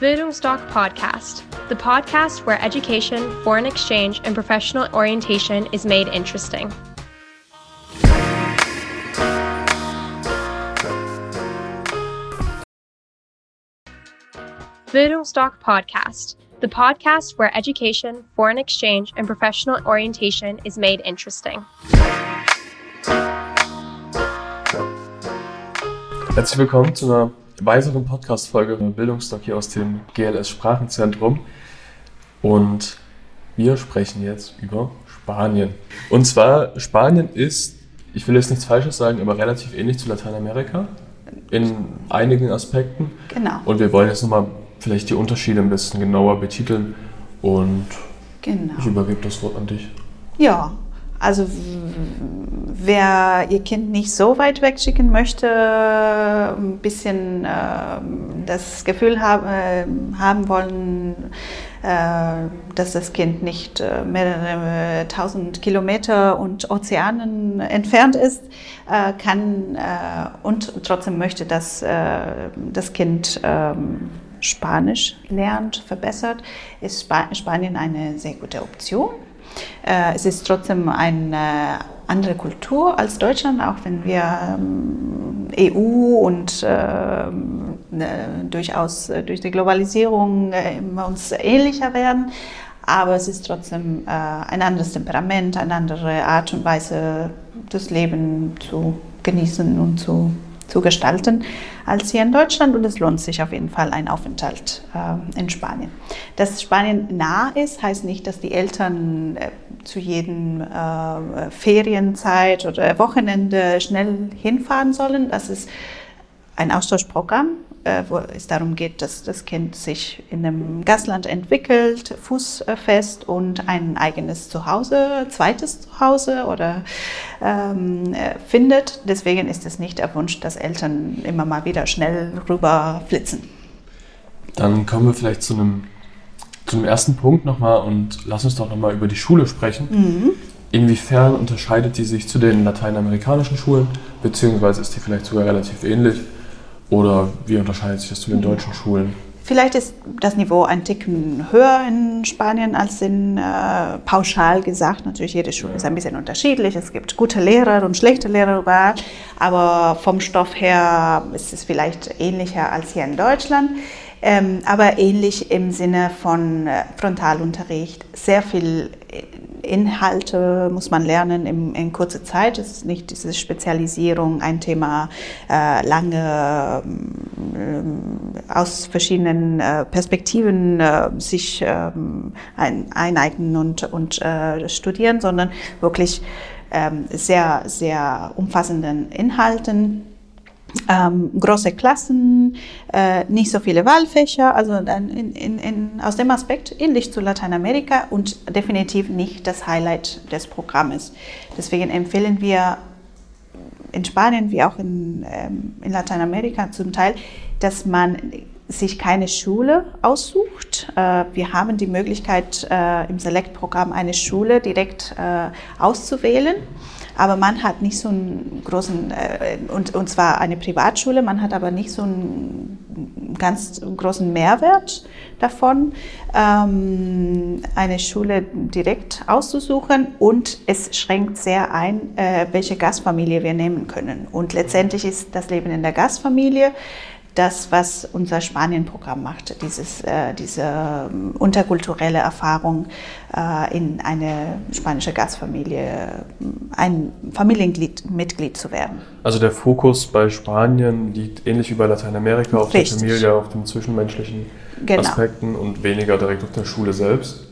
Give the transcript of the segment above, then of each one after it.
Bildungsdoc Podcast, the podcast where education, foreign exchange, and professional orientation is made interesting. Bildungsdoc Podcast, the podcast where education, foreign exchange, and professional orientation is made interesting. Herzlich willkommen zu einer weiteren Podcast-Folge Bildungsdoc hier aus dem GLS Sprachenzentrum. Und wir sprechen jetzt über Spanien. Und zwar, Spanien ist, ich will jetzt nichts Falsches sagen, aber relativ ähnlich zu Lateinamerika in einigen Aspekten. Genau. Und wir wollen jetzt nochmal vielleicht die Unterschiede ein bisschen genauer betiteln. Und Genau. ich übergebe das Wort an dich. Ja, also wer ihr Kind nicht so weit wegschicken möchte, ein bisschen ähm, das Gefühl hab, äh, haben wollen, äh, dass das Kind nicht äh, mehrere tausend Kilometer und Ozeanen entfernt ist, äh, kann äh, und trotzdem möchte, dass äh, das Kind ähm, Spanisch lernt, verbessert, ist Spa Spanien eine sehr gute Option. Äh, es ist trotzdem eine andere Kultur als Deutschland, auch wenn wir ähm, EU und ähm, ne, durchaus äh, durch die Globalisierung äh, uns ähnlicher werden. Aber es ist trotzdem äh, ein anderes Temperament, eine andere Art und Weise, das Leben zu genießen und zu, zu gestalten als hier in Deutschland. Und es lohnt sich auf jeden Fall ein Aufenthalt äh, in Spanien. Dass Spanien nah ist, heißt nicht, dass die Eltern äh, zu jedem äh, Ferienzeit oder Wochenende schnell hinfahren sollen. Das ist ein Austauschprogramm, äh, wo es darum geht, dass das Kind sich in einem Gastland entwickelt, fußfest und ein eigenes Zuhause, zweites Zuhause oder ähm, äh, findet. Deswegen ist es nicht der Wunsch, dass Eltern immer mal wieder schnell rüber flitzen. Dann kommen wir vielleicht zu einem, zu einem ersten Punkt nochmal und lass uns doch nochmal über die Schule sprechen. Inwiefern unterscheidet die sich zu den lateinamerikanischen Schulen, beziehungsweise ist die vielleicht sogar relativ ähnlich? Oder wie unterscheidet sich das zu den deutschen Schulen? Vielleicht ist das Niveau ein Ticken höher in Spanien als in äh, pauschal gesagt. Natürlich, jede Schule ist ein bisschen unterschiedlich. Es gibt gute Lehrer und schlechte Lehrer überall. Aber vom Stoff her ist es vielleicht ähnlicher als hier in Deutschland. Ähm, aber ähnlich im Sinne von äh, Frontalunterricht. Sehr viel Inhalte muss man lernen in, in kurzer Zeit. Es ist nicht diese Spezialisierung, ein Thema äh, lange ähm, aus verschiedenen äh, Perspektiven äh, sich ähm, ein, eineignen und, und äh, studieren, sondern wirklich ähm, sehr, sehr umfassenden Inhalten. Ähm, große Klassen, äh, nicht so viele Wahlfächer, also in, in, in, aus dem Aspekt ähnlich zu Lateinamerika und definitiv nicht das Highlight des Programmes. Deswegen empfehlen wir in Spanien wie auch in, ähm, in Lateinamerika zum Teil, dass man sich keine Schule aussucht. Äh, wir haben die Möglichkeit, äh, im Select-Programm eine Schule direkt äh, auszuwählen. Aber man hat nicht so einen großen, äh, und, und zwar eine Privatschule, man hat aber nicht so einen ganz großen Mehrwert davon, ähm, eine Schule direkt auszusuchen. Und es schränkt sehr ein, äh, welche Gastfamilie wir nehmen können. Und letztendlich ist das Leben in der Gastfamilie das, was unser Spanien-Programm macht, dieses, äh, diese ähm, unterkulturelle Erfahrung äh, in eine spanische Gastfamilie, ein Familienmitglied zu werden. Also der Fokus bei Spanien liegt ähnlich wie bei Lateinamerika auf Richtig. der Familie, auf den zwischenmenschlichen Genau. Aspekten und weniger direkt auf der Schule selbst.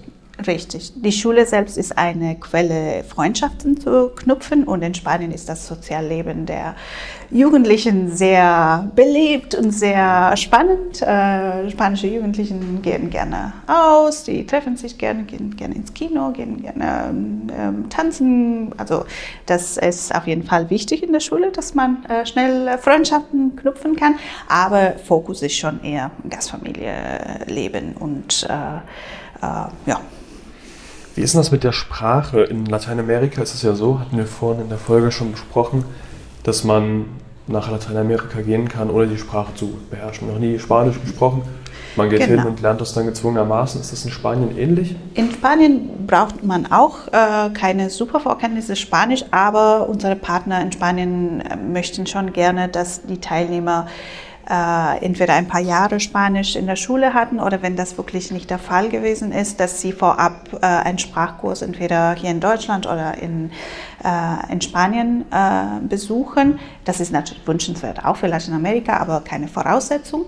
Richtig. Die Schule selbst ist eine Quelle, Freundschaften zu knüpfen und in Spanien ist das Sozialleben der Jugendlichen sehr belebt und sehr spannend. Äh, spanische Jugendlichen gehen gerne aus, die treffen sich gerne, gehen gerne ins Kino, gehen gerne ähm, tanzen. Also das ist auf jeden Fall wichtig in der Schule, dass man äh, schnell Freundschaften knüpfen kann, aber Fokus ist schon eher Gastfamilie leben und äh, äh, ja. Wie ist denn das mit der Sprache? In Lateinamerika ist es ja so, hatten wir vorhin in der Folge schon besprochen, dass man nach Lateinamerika gehen kann, ohne die Sprache zu beherrschen. Noch nie Spanisch gesprochen. Man geht Genau. hin und lernt das dann gezwungenermaßen. Ist das in Spanien ähnlich? In Spanien braucht man auch äh, keine super Vorkenntnisse Spanisch, aber unsere Partner in Spanien äh, möchten schon gerne, dass die Teilnehmer äh, entweder ein paar Jahre Spanisch in der Schule hatten oder wenn das wirklich nicht der Fall gewesen ist, dass sie vorab äh, einen Sprachkurs entweder hier in Deutschland oder in, äh, in Spanien äh, besuchen. Das ist natürlich wünschenswert auch für Lateinamerika, aber keine Voraussetzung.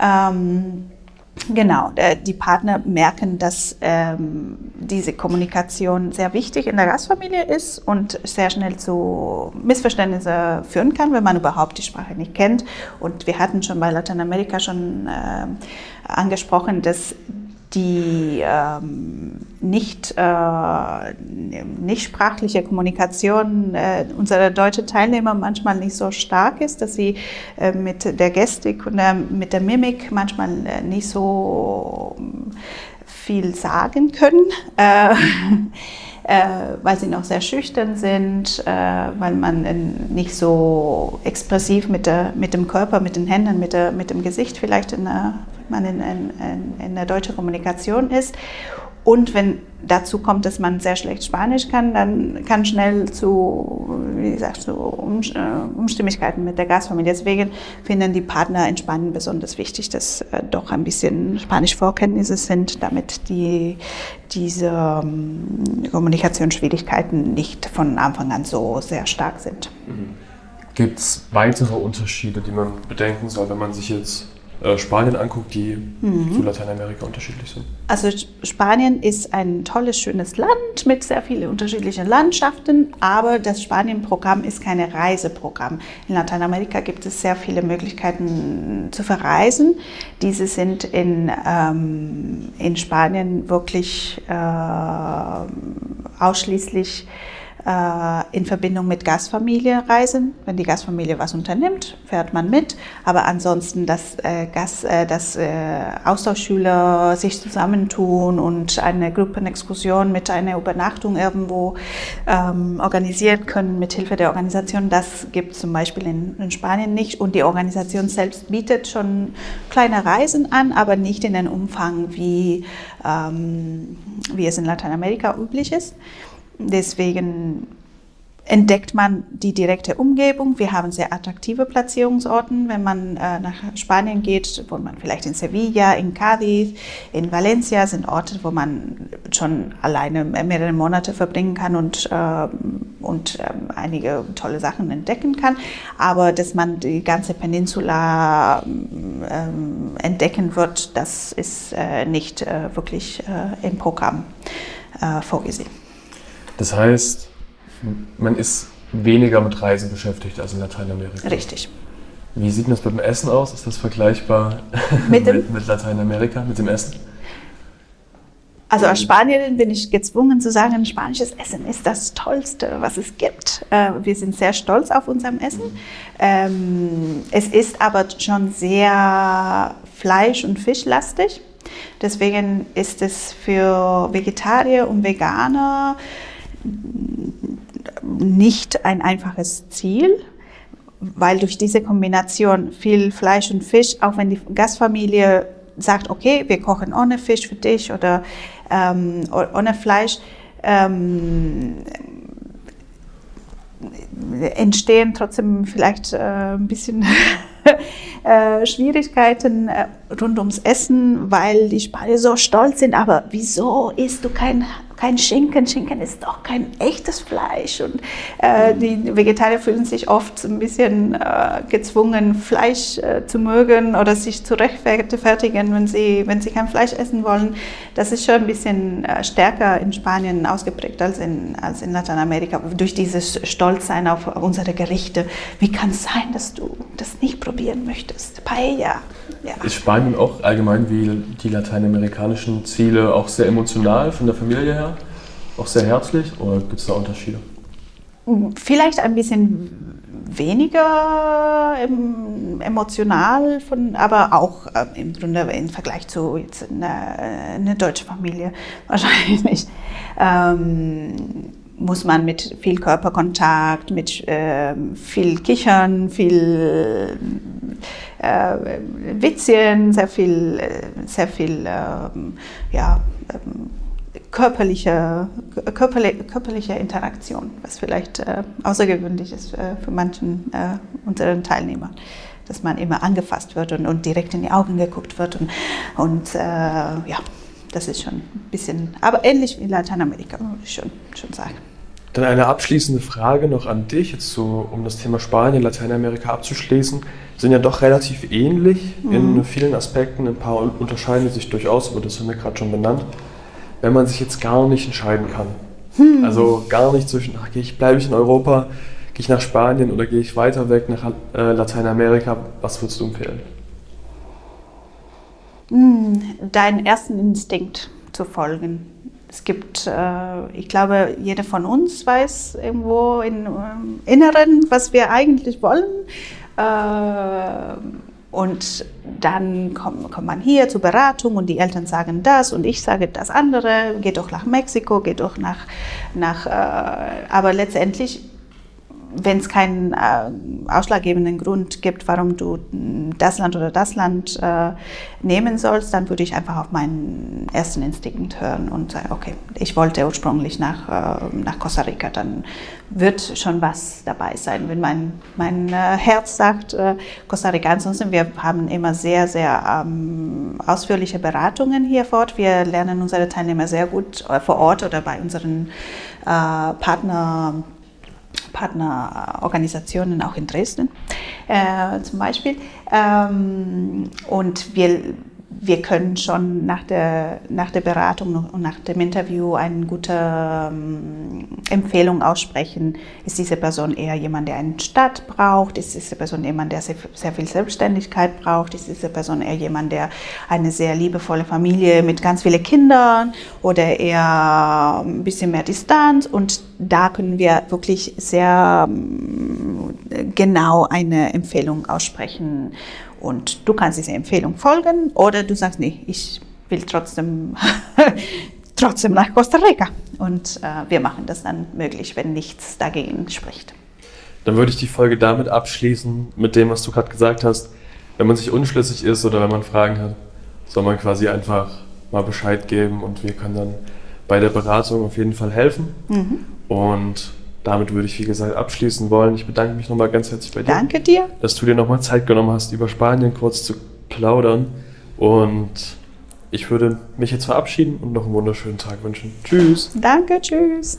Ähm, Genau, äh, die Partner merken, dass ähm, diese Kommunikation sehr wichtig in der Gastfamilie ist und sehr schnell zu Missverständnissen führen kann, wenn man überhaupt die Sprache nicht kennt. Und wir hatten schon bei Lateinamerika schon äh, angesprochen, dass die ähm, nicht, äh, nicht sprachliche Kommunikation äh, unserer deutschen Teilnehmer manchmal nicht so stark ist, dass sie äh, mit der Gestik und der, mit der Mimik manchmal äh, nicht so viel sagen können. Äh, äh, weil sie noch sehr schüchtern sind, äh, weil man äh, nicht so expressiv mit, der, mit dem Körper, mit den Händen, mit, der, mit dem Gesicht vielleicht in der, man in, in, in der deutschen Kommunikation ist. Und wenn dazu kommt, dass man sehr schlecht Spanisch kann, dann kann schnell zu, wie gesagt, zu um, äh, Unstimmigkeiten mit der Gastfamilie. Deswegen finden die Partner in Spanien besonders wichtig, dass äh, doch ein bisschen Spanisch-Vorkenntnisse sind, damit die, diese ähm, Kommunikationsschwierigkeiten nicht von Anfang an so sehr stark sind. Gibt es weitere Unterschiede, die man bedenken soll, wenn man sich jetzt Spanien anguckt, die zu Lateinamerika unterschiedlich sind? Also Spanien ist ein tolles, schönes Land mit sehr vielen unterschiedlichen Landschaften, aber das Spanien-Programm ist kein Reiseprogramm. In Lateinamerika gibt es sehr viele Möglichkeiten zu verreisen. Diese sind in, ähm, in Spanien wirklich äh, ausschließlich äh, in Verbindung mit Gastfamilie reisen. Wenn die Gastfamilie was unternimmt, fährt man mit. Aber ansonsten, dass, äh, Gast, äh, dass äh, Austauschschüler sich zusammentun und eine Gruppenexkursion mit einer Übernachtung irgendwo ähm, organisieren können mit Hilfe der Organisation, das gibt zum Beispiel in, in Spanien nicht. Und die Organisation selbst bietet schon kleine Reisen an, aber nicht in dem Umfang, wie, ähm, wie es in Lateinamerika üblich ist. Deswegen entdeckt man die direkte Umgebung. Wir haben sehr attraktive Platzierungsorten. Wenn man äh, nach Spanien geht, wo man vielleicht in Sevilla, in Cádiz, in Valencia sind Orte, wo man schon alleine mehrere Monate verbringen kann und, äh, und äh, einige tolle Sachen entdecken kann. Aber dass man die ganze Peninsula ähm, entdecken wird, das ist äh, nicht äh, wirklich äh, im Programm vorgesehen. Das heißt, man ist weniger mit Reisen beschäftigt als in Lateinamerika. Richtig. Wie sieht das mit dem Essen aus? Ist das vergleichbar Mit mit, mit Lateinamerika, mit dem Essen? Also als Spanierin bin ich gezwungen zu sagen, spanisches Essen ist das Tollste, was es gibt. Äh, wir sind sehr stolz auf unserem Essen. Ähm, es ist aber schon sehr fleisch- und fischlastig. Deswegen ist es für Vegetarier und Veganer nicht ein einfaches Ziel, weil durch diese Kombination viel Fleisch und Fisch, auch wenn die Gastfamilie sagt, okay, wir kochen ohne Fisch für dich oder ähm, ohne Fleisch, ähm, entstehen trotzdem vielleicht äh, ein bisschen äh, Schwierigkeiten äh, rund ums Essen, weil die Spanier so stolz sind. Aber wieso isst du kein, kein Schinken? Schinken ist doch kein echtes Fleisch. Und äh, die Vegetarier fühlen sich oft ein bisschen äh, gezwungen, Fleisch äh, zu mögen oder sich zu rechtfertigen, wenn sie, wenn sie kein Fleisch essen wollen. Das ist schon ein bisschen äh, stärker in Spanien ausgeprägt als in, als in Lateinamerika. Durch dieses Stolzsein auf unsere Gerichte. Wie kann es sein, dass du das nicht probieren möchtest? Paella. Ja. Ist Spanien auch allgemein wie die lateinamerikanischen Ziele auch sehr emotional von der Familie her? Auch sehr herzlich oder gibt es da Unterschiede? Vielleicht ein bisschen weniger ähm, emotional, von, aber auch äh, im Grunde im Vergleich zu jetzt einer, einer deutschen Familie wahrscheinlich. Ähm, muss man mit viel Körperkontakt, mit ähm, viel Kichern, viel äh, Witzchen, sehr viel, äh, sehr viel ähm, ja, ähm, körperliche, körperliche, körperliche Interaktion, was vielleicht äh, außergewöhnlich ist äh, für manchen äh, unseren Teilnehmern dass man immer angefasst wird und, und direkt in die Augen geguckt wird. Und, und äh, ja, das ist schon ein bisschen, aber ähnlich wie Lateinamerika, würde ich schon, schon sagen. Dann eine abschließende Frage noch an dich, jetzt so, um das Thema Spanien, Lateinamerika abzuschließen. Sind ja doch relativ ähnlich mhm. in vielen Aspekten. Ein paar unterscheiden sich durchaus, aber das haben wir gerade schon benannt. Wenn man sich jetzt gar nicht entscheiden kann, hm. also gar nicht zwischen, ach, bleibe ich in Europa, gehe ich nach Spanien oder gehe ich weiter weg nach äh, Lateinamerika, was würdest du empfehlen? Hm, deinen ersten Instinkt zu folgen. Es gibt, äh, ich glaube, jeder von uns weiß irgendwo im ähm, Inneren, was wir eigentlich wollen. Äh, und dann kommt, kommt man hier zur Beratung und die Eltern sagen das und ich sage das andere. Geht doch nach Mexiko, geht doch nach, nach äh, aber letztendlich wenn es keinen äh, ausschlaggebenden Grund gibt, warum du das Land oder das Land äh, nehmen sollst, dann würde ich einfach auf meinen ersten Instinkt hören und sagen, okay, ich wollte ursprünglich nach, äh, nach Costa Rica, dann wird schon was dabei sein. Wenn mein, mein äh, Herz sagt, äh, Costa Rica, ansonsten, wir haben immer sehr, sehr ähm, ausführliche Beratungen hier vor Ort. Wir lernen unsere Teilnehmer sehr gut äh, vor Ort oder bei unseren Partner Partnerorganisationen auch in Dresden äh, zum Beispiel. Ähm, und wir wir können schon nach der, nach der Beratung und nach dem Interview eine gute ähm, Empfehlung aussprechen. Ist diese Person eher jemand, der eine Stadt braucht? Ist diese Person jemand, der sehr, sehr viel Selbstständigkeit braucht? Ist diese Person eher jemand, der eine sehr liebevolle Familie mit ganz vielen Kindern oder eher ein bisschen mehr Distanz? Und da können wir wirklich sehr ähm, genau eine Empfehlung aussprechen und du kannst dieser Empfehlung folgen oder du sagst, nee, ich will trotzdem, trotzdem nach Costa Rica. Und äh, wir machen das dann möglich, wenn nichts dagegen spricht. Dann würde ich die Folge damit abschließen, mit dem, was du gerade gesagt hast. Wenn man sich unschlüssig ist oder wenn man Fragen hat, soll man quasi einfach mal Bescheid geben und wir können dann bei der Beratung auf jeden Fall helfen. Mhm. Und damit würde ich, wie gesagt, abschließen wollen. Ich bedanke mich nochmal ganz herzlich bei dir. Danke dir. Dass du dir nochmal Zeit genommen hast, über Spanien kurz zu plaudern. Und ich würde mich jetzt verabschieden und noch einen wunderschönen Tag wünschen. Tschüss. Danke, tschüss.